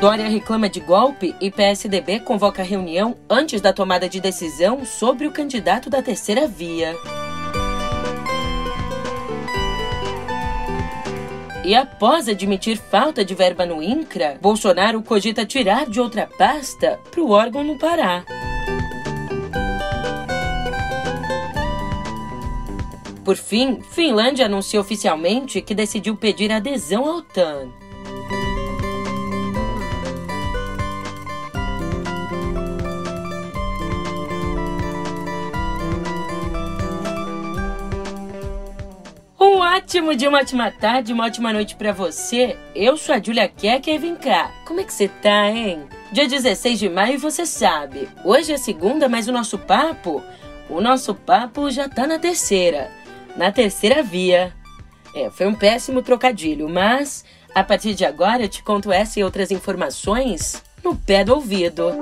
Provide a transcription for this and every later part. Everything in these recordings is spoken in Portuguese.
Dória reclama de golpe e PSDB convoca reunião antes da tomada de decisão sobre o candidato da terceira via. E após admitir falta de verba no INCRA, Bolsonaro cogita tirar de outra pasta para o órgão no Pará. Por fim, Finlândia anunciou oficialmente que decidiu pedir adesão à OTAN. Ótimo dia, uma ótima tarde, uma ótima noite para você. Eu sou a Julia Keka e vem cá. Como é que você tá, hein? Dia 16 de maio, você sabe. Hoje é segunda, mas o nosso papo, o nosso papo já tá na terceira. Na terceira via. É, foi um péssimo trocadilho, mas a partir de agora eu te conto essa e outras informações no pé do ouvido.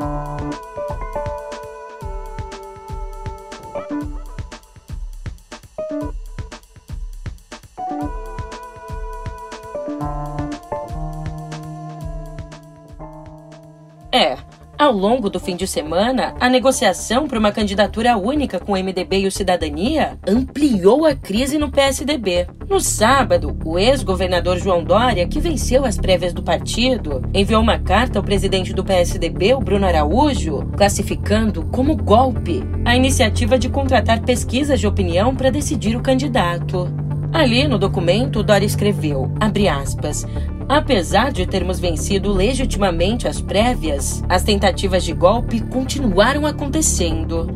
É, ao longo do fim de semana, a negociação para uma candidatura única com o MDB e o Cidadania ampliou a crise no PSDB. No sábado, o ex-governador João Dória, que venceu as prévias do partido, enviou uma carta ao presidente do PSDB, o Bruno Araújo, classificando como golpe a iniciativa de contratar pesquisas de opinião para decidir o candidato. Ali no documento, Dória escreveu, abre aspas, Apesar de termos vencido legitimamente as prévias, as tentativas de golpe continuaram acontecendo.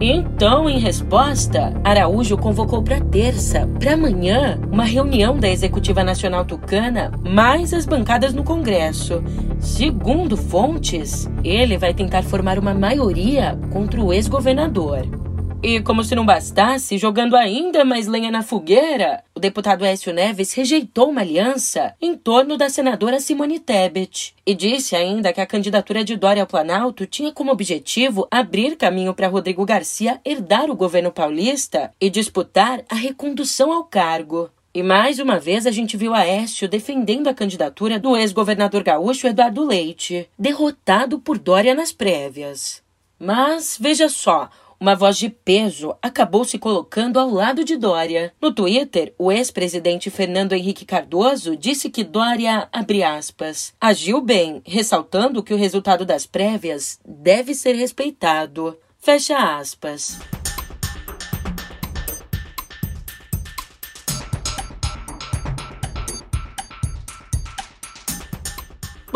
Então, em resposta, Araújo convocou para terça, para amanhã, uma reunião da Executiva Nacional Tucana, mais as bancadas no Congresso. Segundo fontes, ele vai tentar formar uma maioria contra o ex-governador. E como se não bastasse, jogando ainda mais lenha na fogueira, o deputado Écio Neves rejeitou uma aliança em torno da senadora Simone Tebet e disse ainda que a candidatura de Dória ao Planalto tinha como objetivo abrir caminho para Rodrigo Garcia herdar o governo paulista e disputar a recondução ao cargo. E mais uma vez a gente viu Aécio defendendo a candidatura do ex-governador gaúcho Eduardo Leite, derrotado por Dória nas prévias. Mas veja só, uma voz de peso acabou se colocando ao lado de Dória. No Twitter, o ex-presidente Fernando Henrique Cardoso disse que Dória, aspas, agiu bem, ressaltando que o resultado das prévias deve ser respeitado. Fecha aspas.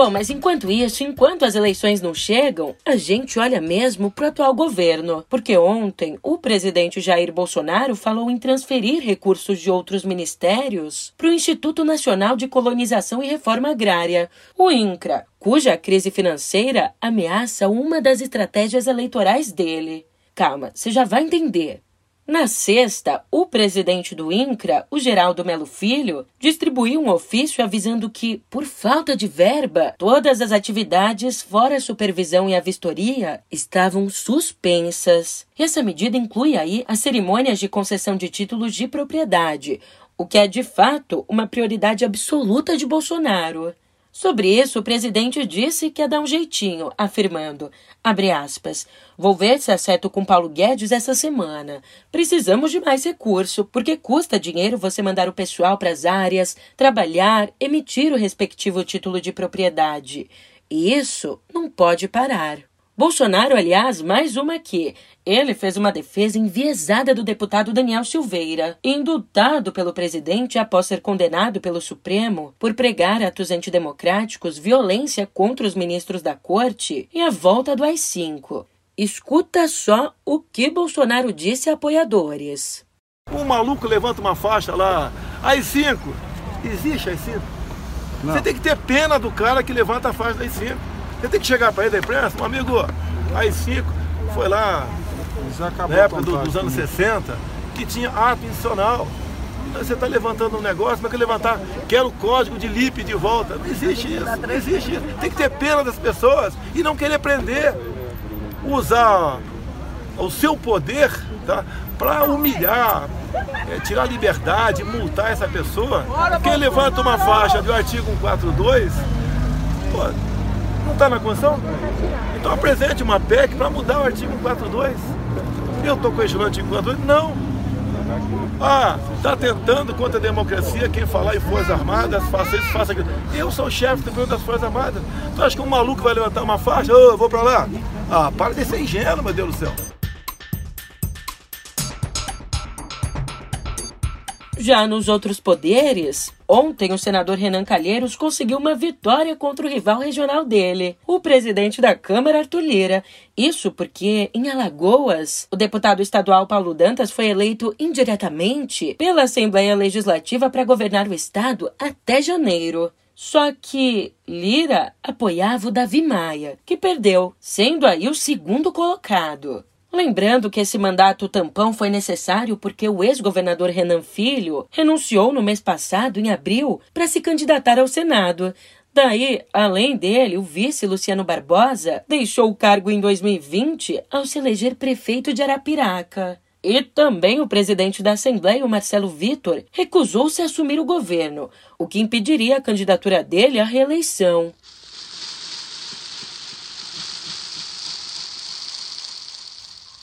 Bom, mas enquanto isso, enquanto as eleições não chegam, a gente olha mesmo para o atual governo. Porque ontem o presidente Jair Bolsonaro falou em transferir recursos de outros ministérios para o Instituto Nacional de Colonização e Reforma Agrária, o INCRA, cuja crise financeira ameaça uma das estratégias eleitorais dele. Calma, você já vai entender. Na sexta, o presidente do INCRA, o Geraldo Melo Filho, distribuiu um ofício avisando que, por falta de verba, todas as atividades fora supervisão e a vistoria estavam suspensas. Essa medida inclui aí as cerimônias de concessão de títulos de propriedade, o que é de fato uma prioridade absoluta de Bolsonaro. Sobre isso, o presidente disse que ia dar um jeitinho, afirmando, aspas, vou ver se acerto com Paulo Guedes essa semana. Precisamos de mais recurso, porque custa dinheiro você mandar o pessoal para as áreas, trabalhar, emitir o respectivo título de propriedade. E isso não pode parar. Bolsonaro, aliás, mais uma aqui. Ele fez uma defesa enviesada do deputado Daniel Silveira, indultado pelo presidente após ser condenado pelo Supremo por pregar atos antidemocráticos, violência contra os ministros da corte e a volta do AI-5. Escuta só o que Bolsonaro disse a apoiadores. Um maluco levanta uma faixa lá, AI-5. Existe AI-5? Você tem que ter pena do cara que levanta a faixa da AI-5. Você tem que chegar para ele da imprensa, um amigo, aí cinco, foi lá na época do, dos anos 60, que tinha ato institucional. Você está levantando um negócio, mas que levantar, quero o código de LIP de volta. Não existe isso, não existe isso. Tem que ter pena das pessoas e não querer prender. Usar o seu poder tá, para humilhar, é, tirar a liberdade, multar essa pessoa. Quem levanta uma faixa do artigo 142, pô, Não está na Constituição? Então apresente uma PEC para mudar o artigo 142. Eu estou questionando o artigo 142? Não. Ah, está tentando contra a democracia, quem falar em Forças Armadas, faça isso, faça aquilo. Eu sou o chefe das Forças Armadas. Tu acha que um maluco vai levantar uma faixa? Oh, vou para lá? Ah, para de ser ingênuo, meu Deus do céu. Já nos outros poderes, ontem o senador Renan Calheiros conseguiu uma vitória contra o rival regional dele, o presidente da Câmara, Arthur Lira. Isso porque, em Alagoas, o deputado estadual Paulo Dantas foi eleito indiretamente pela Assembleia Legislativa para governar o estado até janeiro. Só que Lira apoiava o Davi Maia, que perdeu, sendo aí o segundo colocado. Lembrando que esse mandato tampão foi necessário porque o ex-governador Renan Filho renunciou no mês passado, em abril, para se candidatar ao Senado. Daí, além dele, o vice Luciano Barbosa deixou o cargo em 2020 ao se eleger prefeito de Arapiraca. E também o presidente da Assembleia, o Marcelo Vitor, recusou-se a assumir o governo, o que impediria a candidatura dele à reeleição.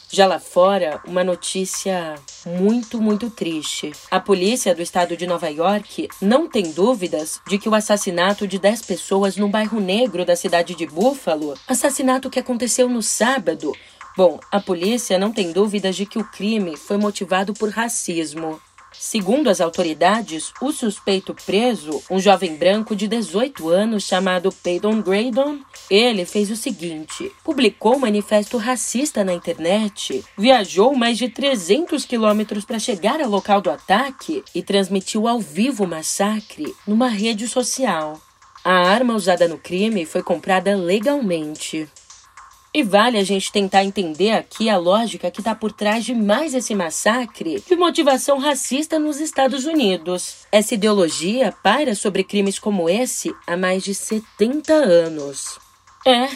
Já lá fora, uma notícia muito, muito triste. A polícia do estado de Nova York não tem dúvidas de que o assassinato de 10 pessoas no bairro negro da cidade de Buffalo, assassinato que aconteceu no sábado, Bom, a polícia não tem dúvidas de que o crime foi motivado por racismo. Segundo as autoridades, o suspeito preso, um jovem branco de 18 anos chamado Peyton Graydon, ele fez o seguinte: publicou um manifesto racista na internet, viajou mais de 300 quilômetros para chegar ao local do ataque e transmitiu ao vivo o massacre numa rede social. A arma usada no crime foi comprada legalmente. E vale a gente tentar entender aqui a lógica que está por trás de mais esse massacre de motivação racista nos Estados Unidos. Essa ideologia paira sobre crimes como esse há mais de 70 anos. É,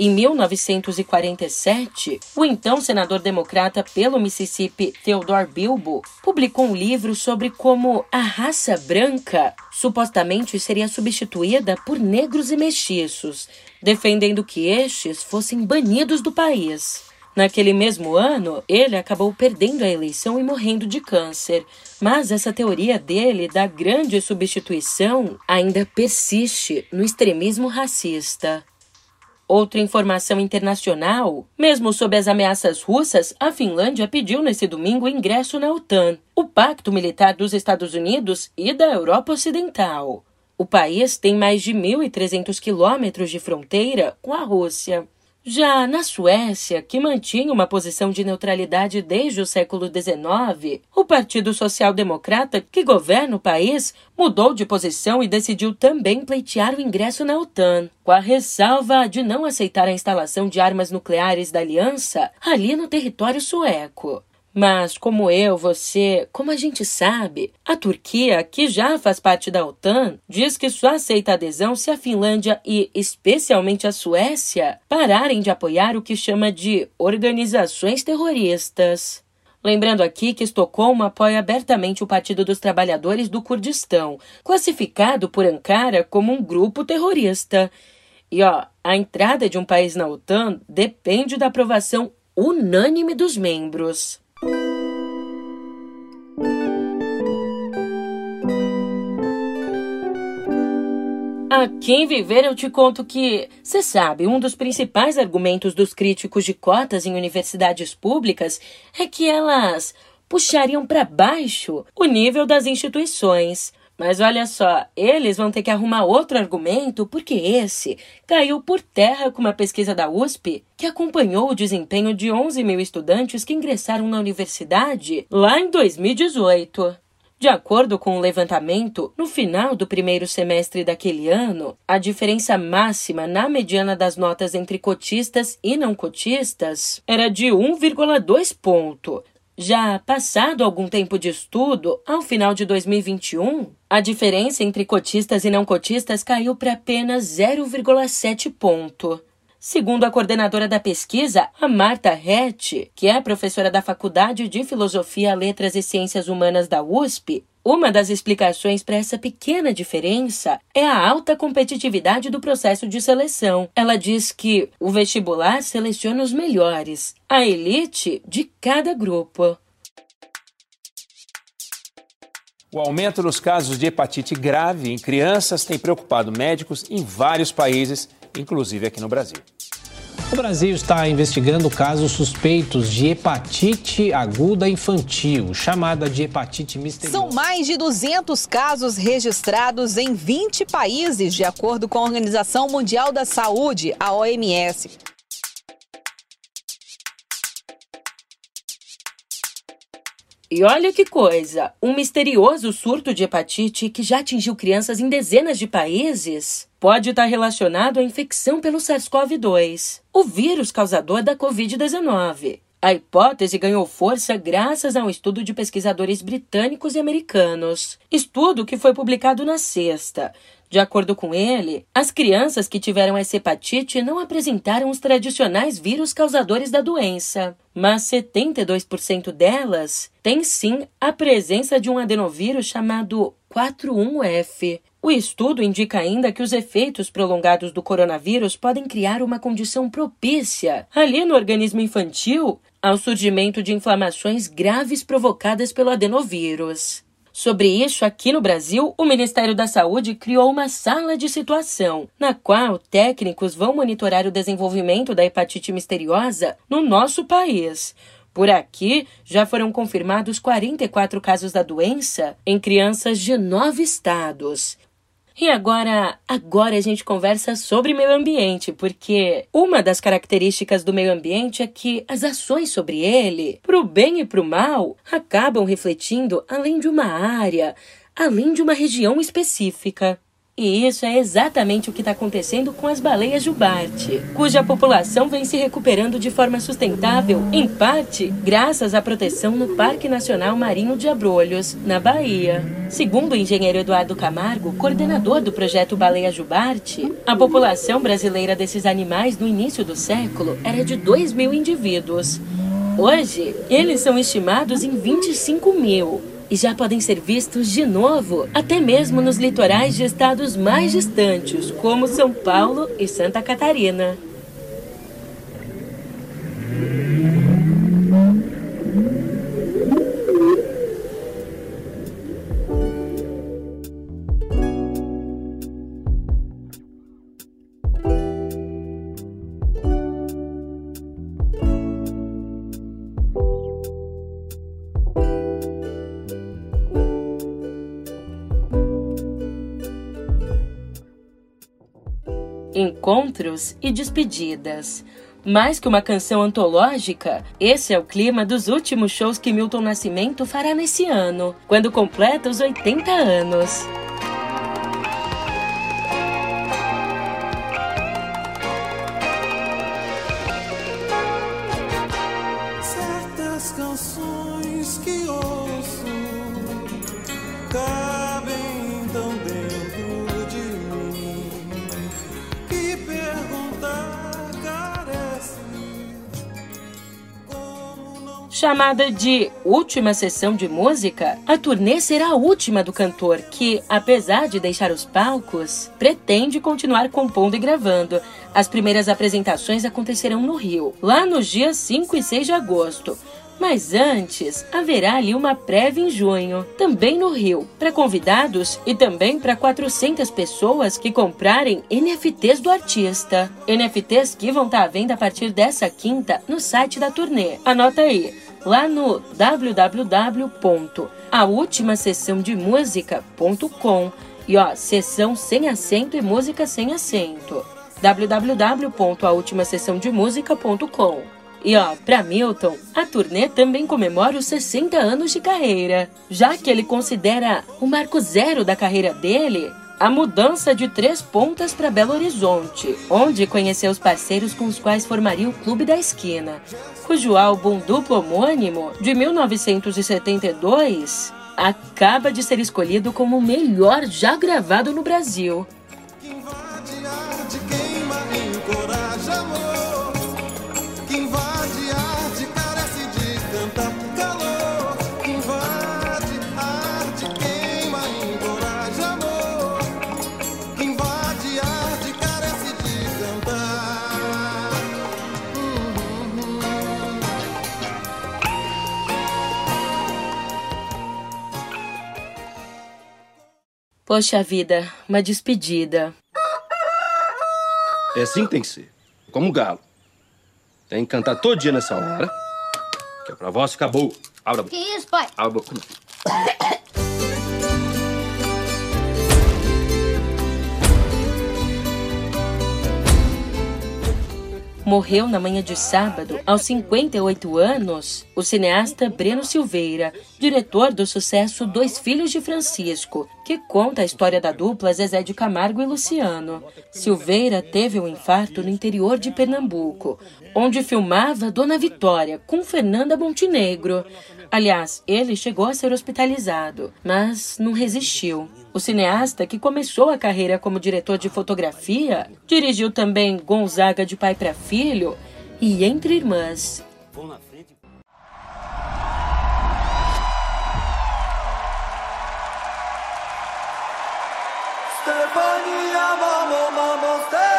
em 1947, o então senador democrata pelo Mississippi, Theodore Bilbo, publicou um livro sobre como a raça branca supostamente seria substituída por negros e mestiços, defendendo que estes fossem banidos do país. Naquele mesmo ano, ele acabou perdendo a eleição e morrendo de câncer. Mas essa teoria dele da grande substituição ainda persiste no extremismo racista. Outra informação internacional: mesmo sob as ameaças russas, a Finlândia pediu nesse domingo ingresso na OTAN, o pacto militar dos Estados Unidos e da Europa Ocidental. O país tem mais de 1.300 quilômetros de fronteira com a Rússia. Já na Suécia, que mantinha uma posição de neutralidade desde o século XIX, o Partido Social Democrata, que governa o país, mudou de posição e decidiu também pleitear o ingresso na OTAN, com a ressalva de não aceitar a instalação de armas nucleares da aliança ali no território sueco. Mas, como eu, você, como a gente sabe, a Turquia, que já faz parte da OTAN, diz que só aceita adesão se a Finlândia e, especialmente, a Suécia pararem de apoiar o que chama de organizações terroristas. Lembrando aqui que Estocolmo apoia abertamente o Partido dos Trabalhadores do Kurdistão, classificado por Ankara como um grupo terrorista. E ó, a entrada de um país na OTAN depende da aprovação unânime dos membros. A quem viver eu te conto que, você sabe, um dos principais argumentos dos críticos de cotas em universidades públicas é que elas puxariam para baixo o nível das instituições. Mas olha só, eles vão ter que arrumar outro argumento, porque esse caiu por terra com uma pesquisa da USP que acompanhou o desempenho de 11 mil estudantes que ingressaram na universidade lá em 2018. De acordo com o levantamento, no final do primeiro semestre daquele ano, a diferença máxima na mediana das notas entre cotistas e não cotistas era de 1,2 ponto, já passado algum tempo de estudo, ao final de 2021, a diferença entre cotistas e não cotistas caiu para apenas 0,7 ponto. Segundo a coordenadora da pesquisa, a Marta Rett, que é professora da Faculdade de Filosofia, Letras e Ciências Humanas da USP, Uma das explicações para essa pequena diferença é a alta competitividade do processo de seleção. Ela diz que o vestibular seleciona os melhores, a elite de cada grupo. O aumento nos casos de hepatite grave em crianças tem preocupado médicos em vários países, inclusive aqui no Brasil. O Brasil está investigando casos suspeitos de hepatite aguda infantil, chamada de hepatite misteriosa. São mais de 200 casos registrados em 20 países, de acordo com a Organização Mundial da Saúde, a OMS. E olha que coisa! Um misterioso surto de hepatite que já atingiu crianças em dezenas de países pode estar relacionado à infecção pelo SARS-CoV-2, o vírus causador da Covid-19. A hipótese ganhou força graças a um estudo de pesquisadores britânicos e americanos. Estudo que foi publicado na sexta. De acordo com ele, as crianças que tiveram essa hepatite não apresentaram os tradicionais vírus causadores da doença, mas 72% delas têm sim a presença de um adenovírus chamado 41F. O estudo indica ainda que os efeitos prolongados do coronavírus podem criar uma condição propícia ali no organismo infantil ao surgimento de inflamações graves provocadas pelo adenovírus. Sobre isso, aqui no Brasil, o Ministério da Saúde criou uma sala de situação, na qual técnicos vão monitorar o desenvolvimento da hepatite misteriosa no nosso país. Por aqui, já foram confirmados 44 casos da doença em crianças de nove estados. E agora, agora a gente conversa sobre meio ambiente, porque uma das características do meio ambiente é que as ações sobre ele, pro bem e pro mal, acabam refletindo além de uma área, além de uma região específica. E isso é exatamente o que está acontecendo com as baleias jubarte, cuja população vem se recuperando de forma sustentável, em parte graças à proteção no Parque Nacional Marinho de Abrolhos, na Bahia. Segundo o engenheiro Eduardo Camargo, coordenador do projeto Baleia Jubarte, a população brasileira desses animais no início do século era de 2 mil indivíduos. Hoje, eles são estimados em 25 mil e já podem ser vistos de novo, até mesmo nos litorais de estados mais distantes, como São Paulo e Santa Catarina. E despedidas. Mais que uma canção antológica, esse é o clima dos últimos shows que Milton Nascimento fará nesse ano, quando completa os 80 anos. Chamada de última sessão de música, a turnê será a última do cantor, que, apesar de deixar os palcos, pretende continuar compondo e gravando. As primeiras apresentações acontecerão no Rio, lá nos dias 5 e 6 de agosto. Mas antes, haverá ali uma prévia em junho, também no Rio, para convidados e também para 400 pessoas que comprarem NFTs do artista. NFTs que vão estar à venda a partir dessa quinta no site da turnê. Anota aí, lá no www.aultimasessãodemusica.com e ó, sessão sem acento e música sem acento. www.aultimasessãodemusica.com e ó, para Milton, a turnê também comemora os 60 anos de carreira, já que ele considera o marco zero da carreira dele a mudança de Três Pontas para Belo Horizonte, onde conheceu os parceiros com os quais formaria o Clube da Esquina, cujo álbum duplo homônimo, de 1972, acaba de ser escolhido como o melhor já gravado no Brasil. Poxa vida, uma despedida. É assim que tem que ser. Como galo. Tem que cantar todo dia nessa hora. Que é pra voz ficar boa. Abra a boca. Que isso, pai? Abra a boca. Morreu na manhã de sábado, aos 58 anos, o cineasta Breno Silveira, diretor do sucesso Dois Filhos de Francisco, que conta a história da dupla Zezé de Camargo e Luciano. Silveira teve um infarto no interior de Pernambuco, onde filmava Dona Vitória com Fernanda Montenegro. Aliás, ele chegou a ser hospitalizado, mas não resistiu. O cineasta, que começou a carreira como diretor de fotografia, dirigiu também Gonzaga de Pai para Filho e Entre Irmãs. Stefania, vamos, vamos,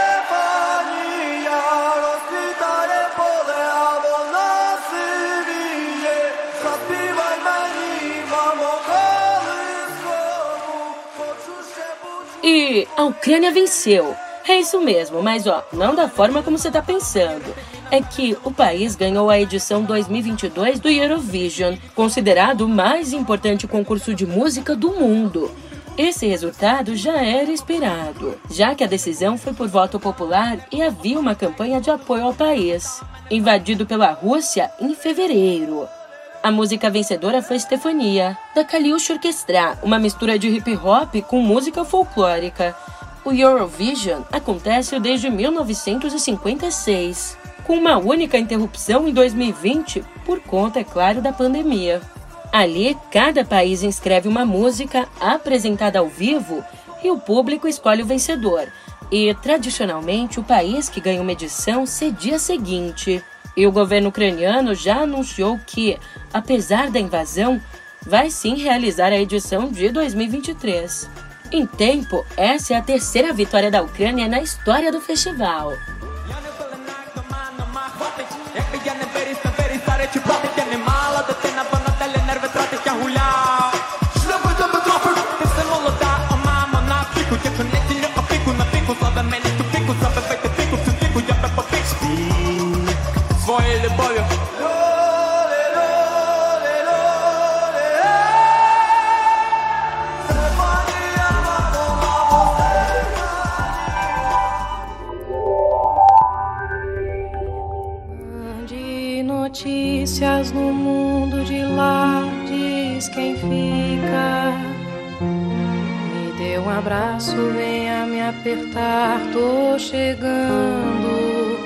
A Ucrânia venceu. É isso mesmo, mas ó, não da forma como você tá pensando. É que o país ganhou a edição 2022 do Eurovision, considerado o mais importante concurso de música do mundo. Esse resultado já era esperado, já que a decisão foi por voto popular e havia uma campanha de apoio ao país, invadido pela Rússia em fevereiro. A música vencedora foi Stefania, da Kaliush Orquestra, uma mistura de hip hop com música folclórica. O Eurovision acontece desde 1956, com uma única interrupção em 2020 por conta, é claro, da pandemia. Ali, cada país inscreve uma música apresentada ao vivo e o público escolhe o vencedor. E, tradicionalmente, o país que ganha uma edição cedia a seguinte. E o governo ucraniano já anunciou que, apesar da invasão, vai sim realizar a edição de 2023. Em tempo, essa é a terceira vitória da Ucrânia na história do festival. Apertar, tô chegando.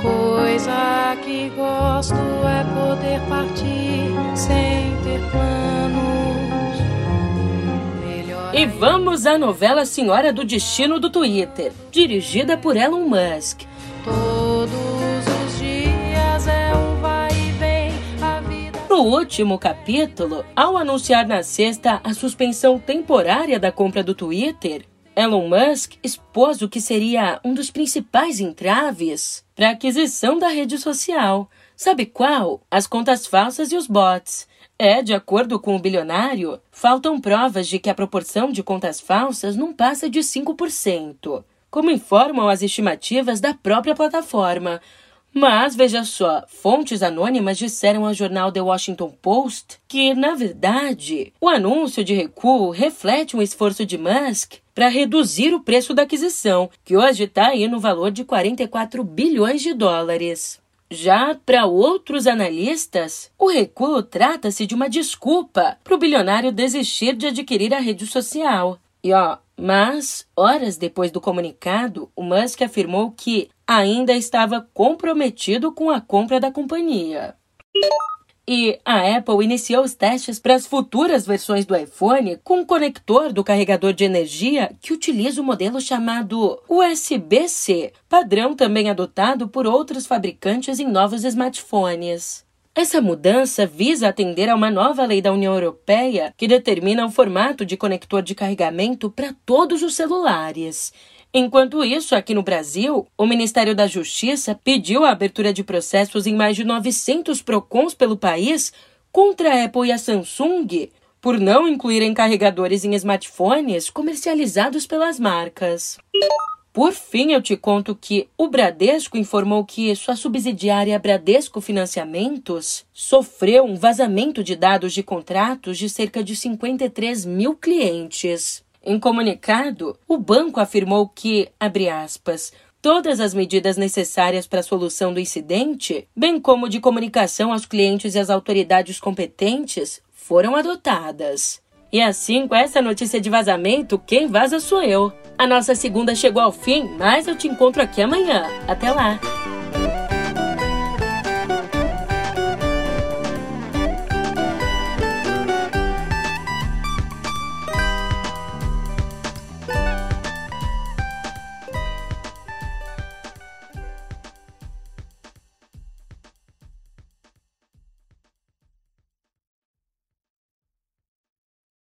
Coisa que gosto é poder partir sem ter planos. E vamos à novela Senhora do Destino do Twitter, dirigida por Elon Musk. No último capítulo, ao anunciar na sexta a suspensão temporária da compra do Twitter, Elon Musk expôs o que seria um dos principais entraves para a aquisição da rede social. Sabe qual? As contas falsas e os bots. É, de acordo com o bilionário, faltam provas de que a proporção de contas falsas não passa de 5%, como informam as estimativas da própria plataforma. Mas veja só, fontes anônimas disseram ao jornal The Washington Post que, na verdade, o anúncio de recuo reflete um esforço de Musk para reduzir o preço da aquisição, que hoje está aí no valor de 44 bilhões de dólares. Já para outros analistas, o recuo trata-se de uma desculpa para o bilionário desistir de adquirir a rede social. E ó, mas, horas depois do comunicado, o Musk afirmou que ainda estava comprometido com a compra da companhia. E a Apple iniciou os testes para as futuras versões do iPhone com um conector do carregador de energia que utiliza o modelo chamado USB-C, padrão também adotado por outros fabricantes em novos smartphones. Essa mudança visa atender a uma nova lei da União Europeia que determina o formato de conector de carregamento para todos os celulares. Enquanto isso, aqui no Brasil, o Ministério da Justiça pediu a abertura de processos em mais de 900 PROCONs pelo país contra a Apple e a Samsung por não incluírem carregadores em smartphones comercializados pelas marcas. Por fim, eu te conto que o Bradesco informou que sua subsidiária Bradesco Financiamentos sofreu um vazamento de dados de contratos de cerca de 53 mil clientes. Em comunicado, o banco afirmou que, abre aspas, todas as medidas necessárias para a solução do incidente, bem como de comunicação aos clientes e às autoridades competentes, foram adotadas. E assim, com essa notícia de vazamento, quem vaza sou eu. A nossa segunda chegou ao fim, mas eu te encontro aqui amanhã. Até lá!